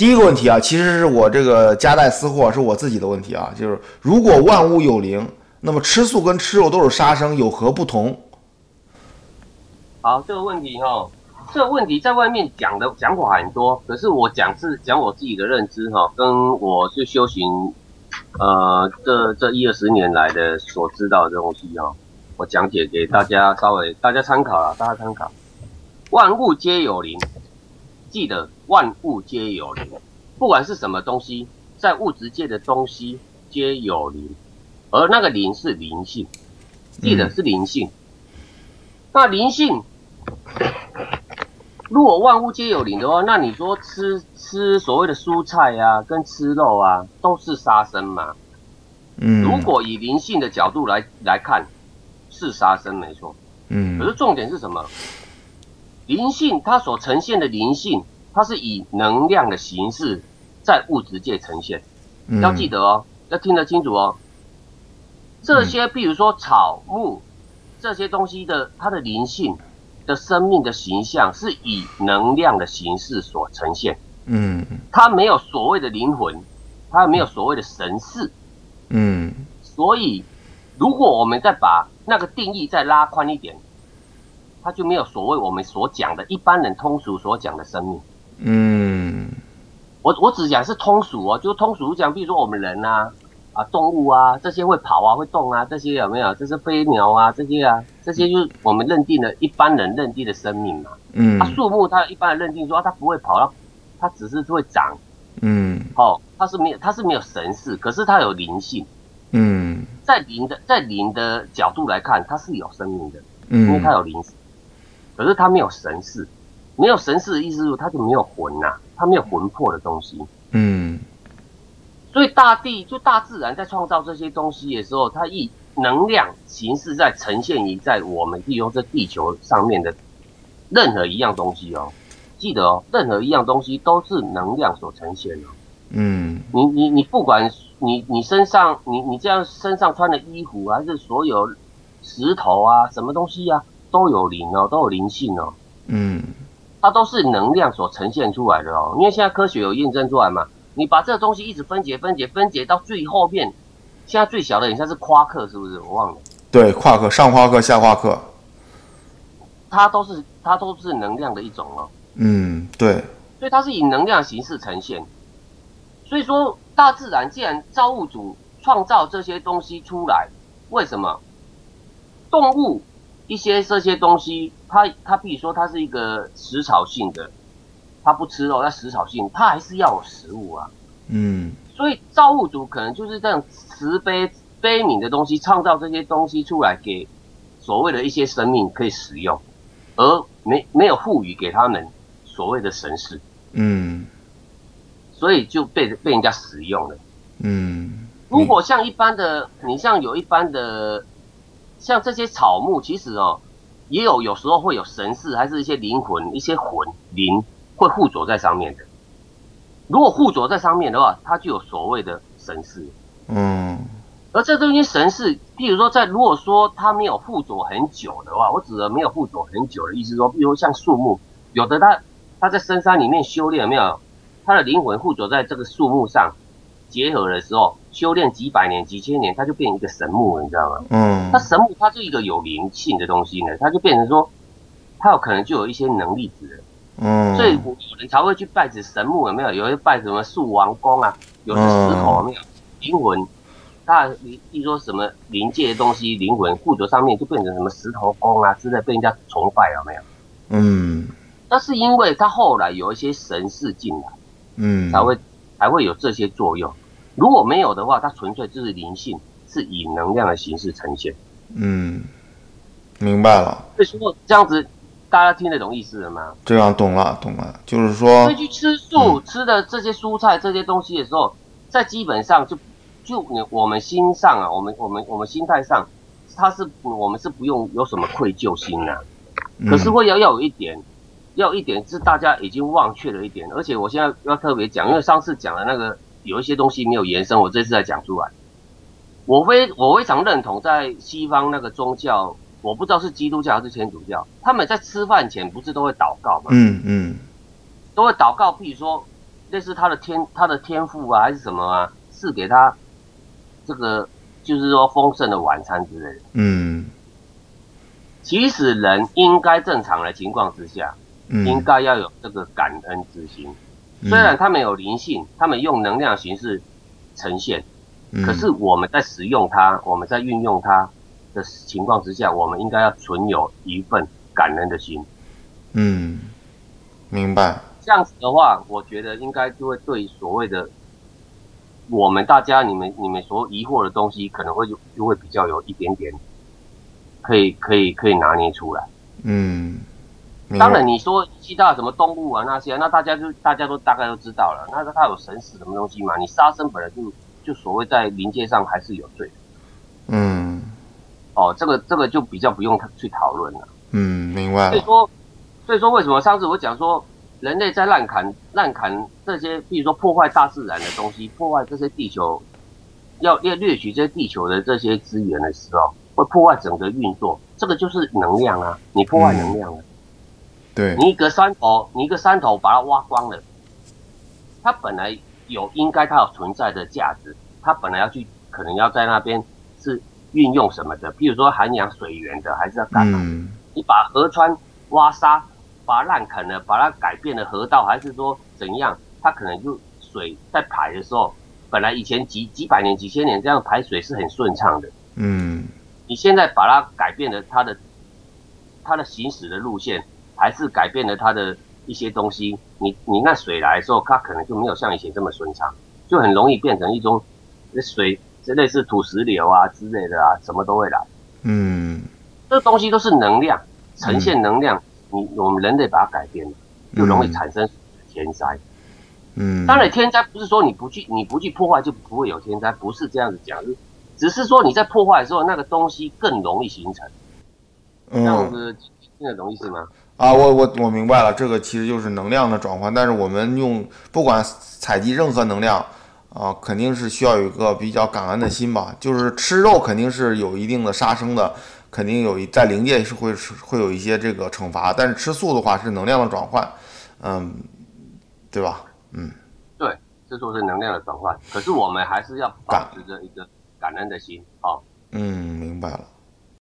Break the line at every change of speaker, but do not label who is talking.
第一个问题啊，其实是我这个夹带私货，是我自己的问题啊，就是如果万物有灵，那么吃素跟吃肉都是杀生，有何不同？
好，这个问题哈，这个问题在外面讲的讲法很多，可是我讲是讲我自己的认知哈，跟我是修行，呃，这这一二十年来的所知道的东西哈，我讲解给大家稍微大家参考啊，大家参考。万物皆有灵，记得万物皆有灵，不管是什么东西，在物质界的东西皆有灵，而那个灵是灵性，记得是灵性。那灵性，如果万物皆有灵的话，那你说吃吃所谓的蔬菜啊，跟吃肉啊，都是杀生嘛？
嗯，
如果以灵性的角度来来看，是杀生没错。
嗯，
可是重点是什么？灵性它所呈现的灵性，它是以能量的形式在物质界呈现。
嗯
要记得哦，要听得清楚哦。这些，譬如说草木这些东西的它的灵性的生命的形象，是以能量的形式所呈现。
嗯
它没有所谓的灵魂，它没有所谓的神识。
嗯
所以，如果我们再把那个定义再拉宽一点，它就没有所谓我们所讲的一般人通俗所讲的生命。
嗯
我我只讲是通俗哦，就通俗讲，比如说我们人啊啊动物啊这些会跑啊会动啊这些有没有？这是飞鸟啊这些啊这些就是我们认定的一般人认定的生命嘛。
嗯
啊树木它一般人认定说、啊、它不会跑，它它只是会长
嗯
哦，它是没有它是没有神识，可是它有灵性。
嗯
在灵的在灵的角度来看，它是有生命的，嗯因为它
嗯
有灵识，可是它没有神识。没有神识的意思是它就没有魂呐、它没有魂魄的东西。
嗯
所以大地就大自然在创造这些东西的时候，它以能量形式在呈现于在我们利用这地球上面的任何一样东西哦，记得哦，任何一样东西都是能量所呈现的。
嗯
你你你不管你你身上你你这样身上穿的衣服，还是所有石头啊什么东西啊，都有灵哦，都有灵性哦，
嗯
它都是能量所呈现出来的哦。因为现在科学有验证出来嘛，你把这个东西一直分解分解分解到最后面，现在最小的很像是夸克，是不是？我忘了，
对，夸克上夸克下夸克，
它都是它都是能量的一种哦。
嗯对，
所以它是以能量形式呈现。所以说，大自然既然造物主创造这些东西出来，为什么动物一些这些东西，它它比如说它是一个食草性的，它不吃肉，它食草性，它还是要有食物啊。
嗯
所以造物主可能就是这样慈悲悲悯的东西，创造这些东西出来给所谓的一些生命可以使用，而没没有赋予给他们所谓的神识。
嗯
所以就被被人家使用了。
嗯，
如果像一般的，你像有一般的，像这些草木，其实哦，也有有时候会有神识，还是一些灵魂、一些魂灵会附着在上面的。如果附着在上面的话，它就有所谓的神识。
嗯
而这东西神识，譬如说在如果说它没有附着很久的话，我指的没有附着很久的意思说，比如像树木，有的它它在深山里面修炼，没有？它的灵魂附着在这个树木上，结合的时候，修炼几百年、几千年，它就变成一个神木了，你知道吗？
嗯
它神木它是一个有灵性的东西呢，它就变成说，它有可能就有一些能力值。
嗯，
所以有人才会去拜指神木，有没有？有人拜什么树王公啊，有的石头有没有？灵魂，它你一说什么灵界的东西，灵魂附着上面就变成什么石头公啊之类，被人家崇拜有没有？
嗯
那是因为它后来有一些神事进来，
嗯
才会才会有这些作用。如果没有的话，它纯粹就是灵性，是以能量的形式呈现。
嗯，明白了，
所以说这样子，大家听得懂意思了吗？
这样懂了懂了，就是说
所以，去吃素、吃的这些蔬菜这些东西的时候，在基本上就就你我们心上啊，我们我们我们心态上，它是我们是不用有什么愧疚心呐、可是
嗯
会要要有一点，要有一点是大家已经忘却了一点，而且我现在要特别讲，因为上次讲的那个有一些东西没有延伸，我这次再讲出来。我非我非常认同，在西方那个宗教，我不知道是基督教还是天主教，他们在吃饭前不是都会祷告吗？
嗯嗯
都会祷告，譬如说类似他的天他的天赋啊，还是什么啊，赐给他这个就是说丰盛的晚餐之类的。
嗯
其实人应该正常的情况之下，
嗯，
应该要有这个感恩之心。虽然他们有灵性，他们用能量形式呈现，
嗯，
可是我们在使用它，我们在运用它的情况之下，我们应该要存有一份感恩的心。
嗯，明白。
这样子的话，我觉得应该就会对所谓的我们大家你们你们所疑惑的东西，可能会就就会比较有一点点可以可以可以拿捏出来。
嗯，
当然，你说其他什么动物啊那些，那大家就大家都大概都知道了。那它有神使什么东西嘛？你杀生本来就就所谓在灵界上还是有罪的
嗯
哦，这个这个就比较不用去讨论了。
嗯，明白了。
所以说，所以说为什么上次我讲说，人类在滥砍滥砍这些，比如说破坏大自然的东西，破坏这些地球，要要掠取这些地球的这些资源的时候，会破坏整个运作，这个就是能量啊，你破坏能量啊。
对，
你一个山头，你一个山头把它挖光了，它本来有应该它有存在的价值，它本来要去可能要在那边是运用什么的，比如说涵养水源的，还是要干嘛？
嗯
你把河川挖沙，把它烂砍了，把它改变了河道，还是说怎样？它可能就水在排的时候，本来以前几几百年、几千年这样排水是很顺畅的，
嗯
你现在把它改变了它的它的行驶的路线，还是改变了它的一些东西，你你那水来的时候，它可能就没有像以前这么顺畅，就很容易变成一种水，这类似土石流啊之类的啊，什么都会来。
嗯
这东西都是能量，呈现能量，你我们人类把它改变了，就容易产生天灾。
嗯，
当然，天灾不是说你不去你不去破坏就不会有天灾，不是这样子讲，只是说你在破坏的时候，那个东西更容易形成。这样
嗯
子听得懂意思吗？
啊，我我我明白了，这个其实就是能量的转换，但是我们用不管采集任何能量啊，肯定是需要有一个比较感恩的心吧。就是吃肉肯定是有一定的杀生的，肯定有一在灵界是会是会有一些这个惩罚，但是吃素的话是能量的转换，嗯，对吧？
嗯对，这就是能量的转换。可是我们还是要保持着一个感恩的心，啊，
嗯，明白了。